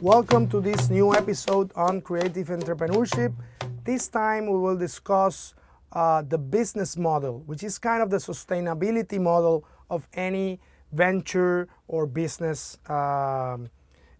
Welcome to this new episode on creative entrepreneurship. This time we will discuss uh, the business model, which is kind of the sustainability model of any venture or business um,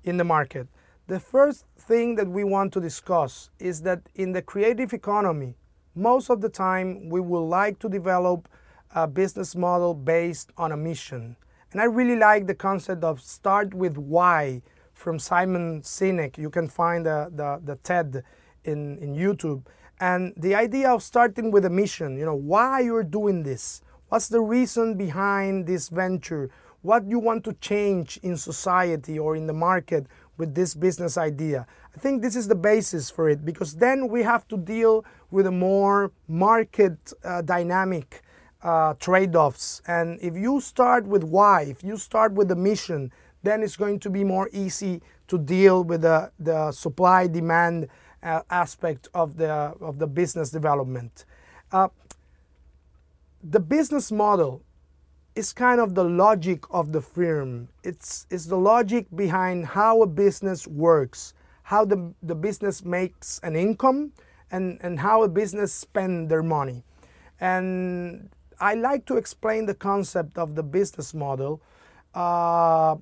in the market. The first thing that we want to discuss is that in the creative economy, most of the time we would like to develop a business model based on a mission. And I really like the concept of start with why from Simon Sinek. You can find the, the, the TED in, in YouTube. And the idea of starting with a mission, you know, why you're doing this, what's the reason behind this venture, what do you want to change in society or in the market with this business idea. I think this is the basis for it because then we have to deal with a more market uh, dynamic uh, trade offs. And if you start with why, if you start with the mission, then it's going to be more easy to deal with the, the supply demand uh, aspect of the, of the business development. Uh, the business model is kind of the logic of the firm. It's, it's the logic behind how a business works, how the, the business makes an income, and, and how a business spend their money. And I like to explain the concept of the business model uh,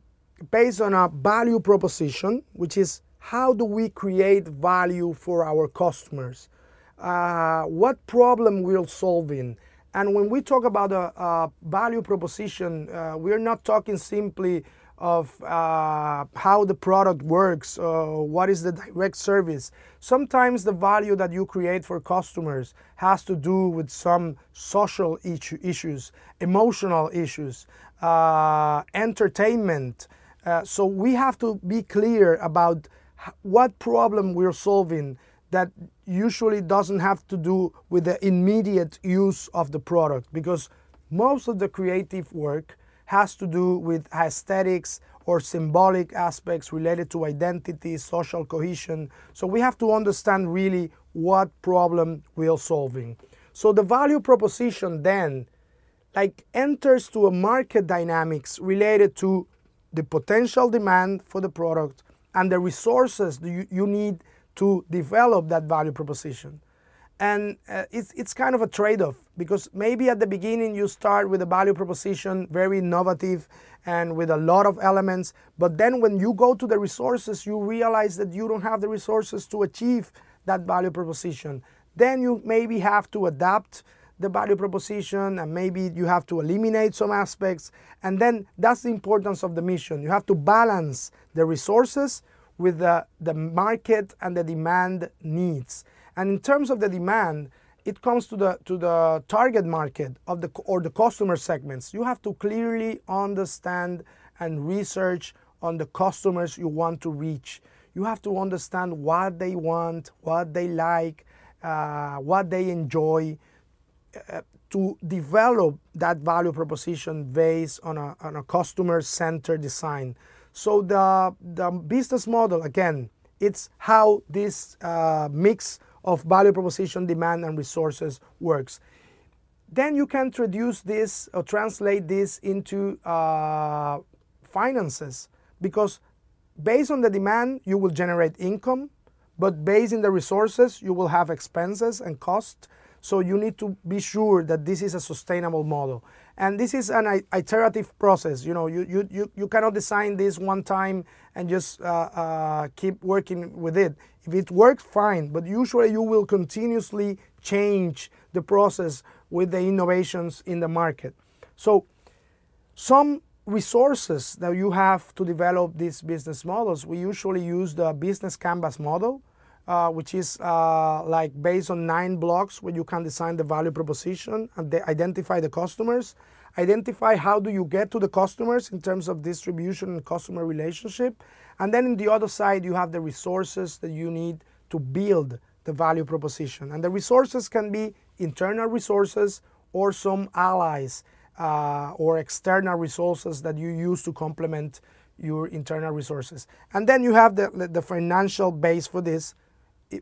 based on a value proposition, which is how do we create value for our customers? Uh, what problem we're solving? And when we talk about a, a value proposition, uh, we're not talking simply of uh, how the product works, uh, what is the direct service. Sometimes the value that you create for customers has to do with some social issue, issues, emotional issues, uh, entertainment, uh, so we have to be clear about what problem we're solving that usually doesn't have to do with the immediate use of the product because most of the creative work has to do with aesthetics or symbolic aspects related to identity, social cohesion. So we have to understand really what problem we're solving. So the value proposition then like enters to a market dynamics related to the potential demand for the product and the resources you, you need to develop that value proposition. And uh, it's, it's kind of a trade off because maybe at the beginning you start with a value proposition very innovative and with a lot of elements, but then when you go to the resources, you realize that you don't have the resources to achieve that value proposition. Then you maybe have to adapt the value proposition and maybe you have to eliminate some aspects. And then that's the importance of the mission. You have to balance the resources with the, the market and the demand needs. And in terms of the demand, it comes to the to the target market of the or the customer segments. You have to clearly understand and research on the customers you want to reach. You have to understand what they want, what they like, uh, what they enjoy, to develop that value proposition based on a, on a customer centered design. So the, the business model, again, it's how this uh, mix of value proposition, demand, and resources works. Then you can introduce this or translate this into uh, finances because based on the demand, you will generate income, but based on the resources, you will have expenses and cost. So you need to be sure that this is a sustainable model. And this is an iterative process. You know, you, you, you, you cannot design this one time and just uh, uh, keep working with it. If it works, fine, but usually you will continuously change the process with the innovations in the market. So some resources that you have to develop these business models, we usually use the business canvas model uh, which is uh, like based on nine blocks where you can design the value proposition and identify the customers, identify how do you get to the customers in terms of distribution and customer relationship, and then in the other side you have the resources that you need to build the value proposition. And the resources can be internal resources or some allies uh, or external resources that you use to complement your internal resources. And then you have the, the financial base for this,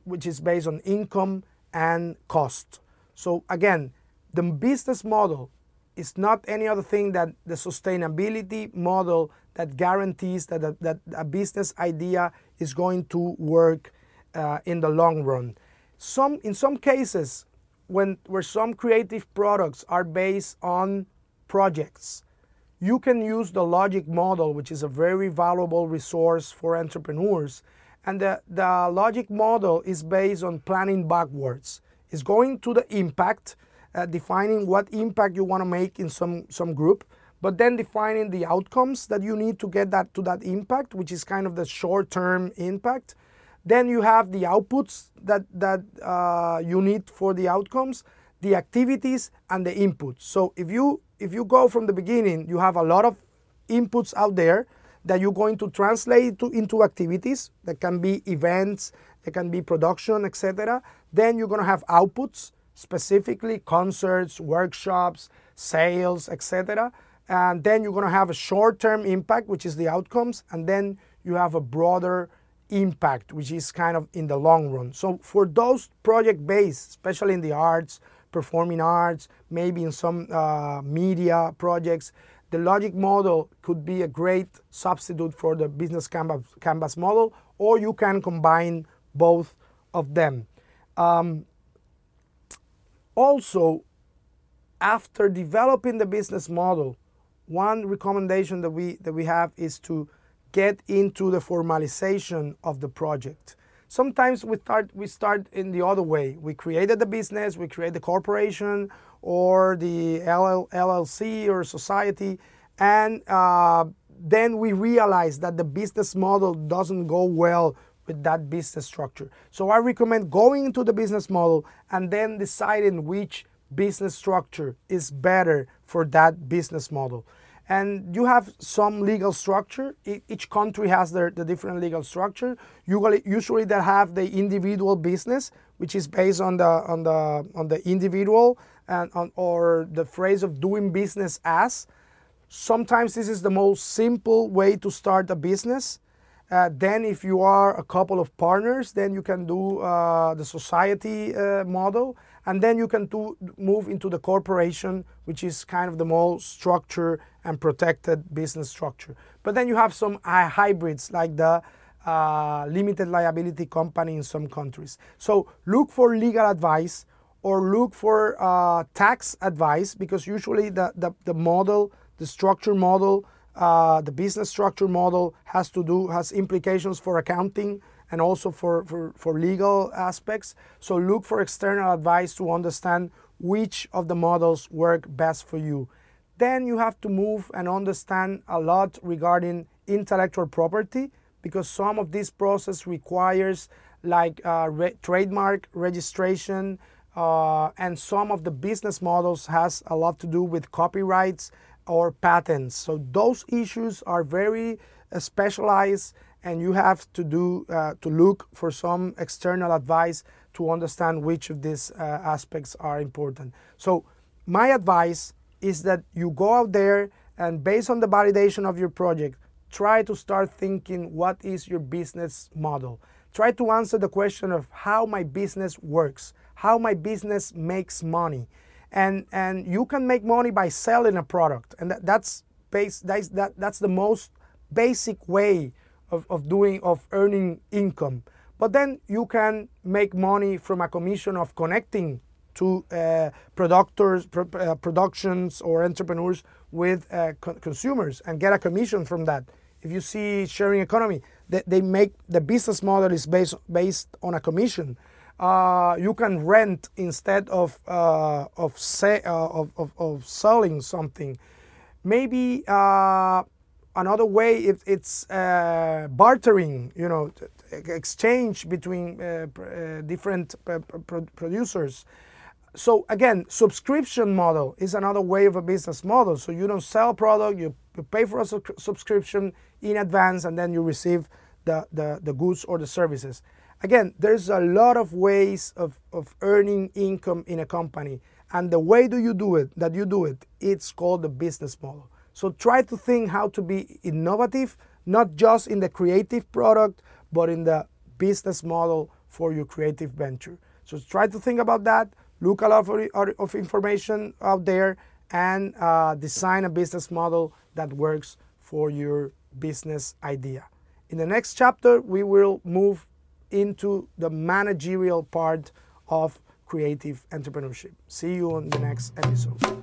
which is based on income and cost. So again, the business model is not any other thing than the sustainability model that guarantees that a, that a business idea is going to work uh, in the long run. Some, in some cases, when where some creative products are based on projects, you can use the logic model, which is a very valuable resource for entrepreneurs. And the, the logic model is based on planning backwards. It's going to the impact, uh, defining what impact you want to make in some, some group, but then defining the outcomes that you need to get that to that impact, which is kind of the short-term impact. Then you have the outputs that, that uh, you need for the outcomes, the activities, and the inputs. So if you if you go from the beginning, you have a lot of inputs out there that you're going to translate to, into activities that can be events, it can be production, etc. Then you're going to have outputs, specifically concerts, workshops, sales, etc. And then you're going to have a short-term impact, which is the outcomes, and then you have a broader impact, which is kind of in the long run. So for those project-based, especially in the arts, performing arts, maybe in some uh, media projects. The logic model could be a great substitute for the business canvas, canvas model, or you can combine both of them. Um, also, after developing the business model, one recommendation that we that we have is to get into the formalization of the project. Sometimes we start we start in the other way. We created the business, we create the corporation or the LL, LLC or society, and uh, then we realize that the business model doesn't go well with that business structure. So I recommend going into the business model and then deciding which business structure is better for that business model and you have some legal structure. Each country has their the different legal structure. Usually, usually they have the individual business, which is based on the on the on the individual and on, or the phrase of doing business as. Sometimes this is the most simple way to start a business. Uh, then, if you are a couple of partners, then you can do uh, the society uh, model, and then you can move into the corporation, which is kind of the more structured and protected business structure. But then you have some hybrids like the uh, limited liability company in some countries. So look for legal advice or look for uh, tax advice because usually the, the, the model, the structure model, uh, the business structure model has to do has implications for accounting and also for, for, for legal aspects. So look for external advice to understand which of the models work best for you. Then you have to move and understand a lot regarding intellectual property because some of this process requires like uh, re trademark registration uh, and some of the business models has a lot to do with copyrights or patents. So those issues are very uh, specialized and you have to do uh, to look for some external advice to understand which of these uh, aspects are important. So my advice is that you go out there and based on the validation of your project, try to start thinking what is your business model. Try to answer the question of how my business works, how my business makes money and and you can make money by selling a product and that, that's base that's that, that's the most basic way of, of doing of earning income. But then you can make money from a commission of connecting to uh, producers uh, productions or entrepreneurs with uh, co consumers and get a commission from that. If you see sharing economy they, they make the business model is based based on a commission. Uh, you can rent instead of uh, of, say, uh, of, of, of, selling something. Maybe another way if it's uh, bartering, you know, exchange between uh, different producers. So again, subscription model is another way of a business model. So you don't sell product, you pay for a su subscription in advance, and then you receive the, the, the goods or the services. Again, there's a lot of ways of, of earning income in a company. And the way do you do it, that you do it, it's called the business model. So try to think how to be innovative, not just in the creative product, but in the business model for your creative venture. So try to think about that, look a lot of, of information out there, and uh, design a business model that works for your business idea. In the next chapter, we will move into the managerial part of creative entrepreneurship. See you on the next episode.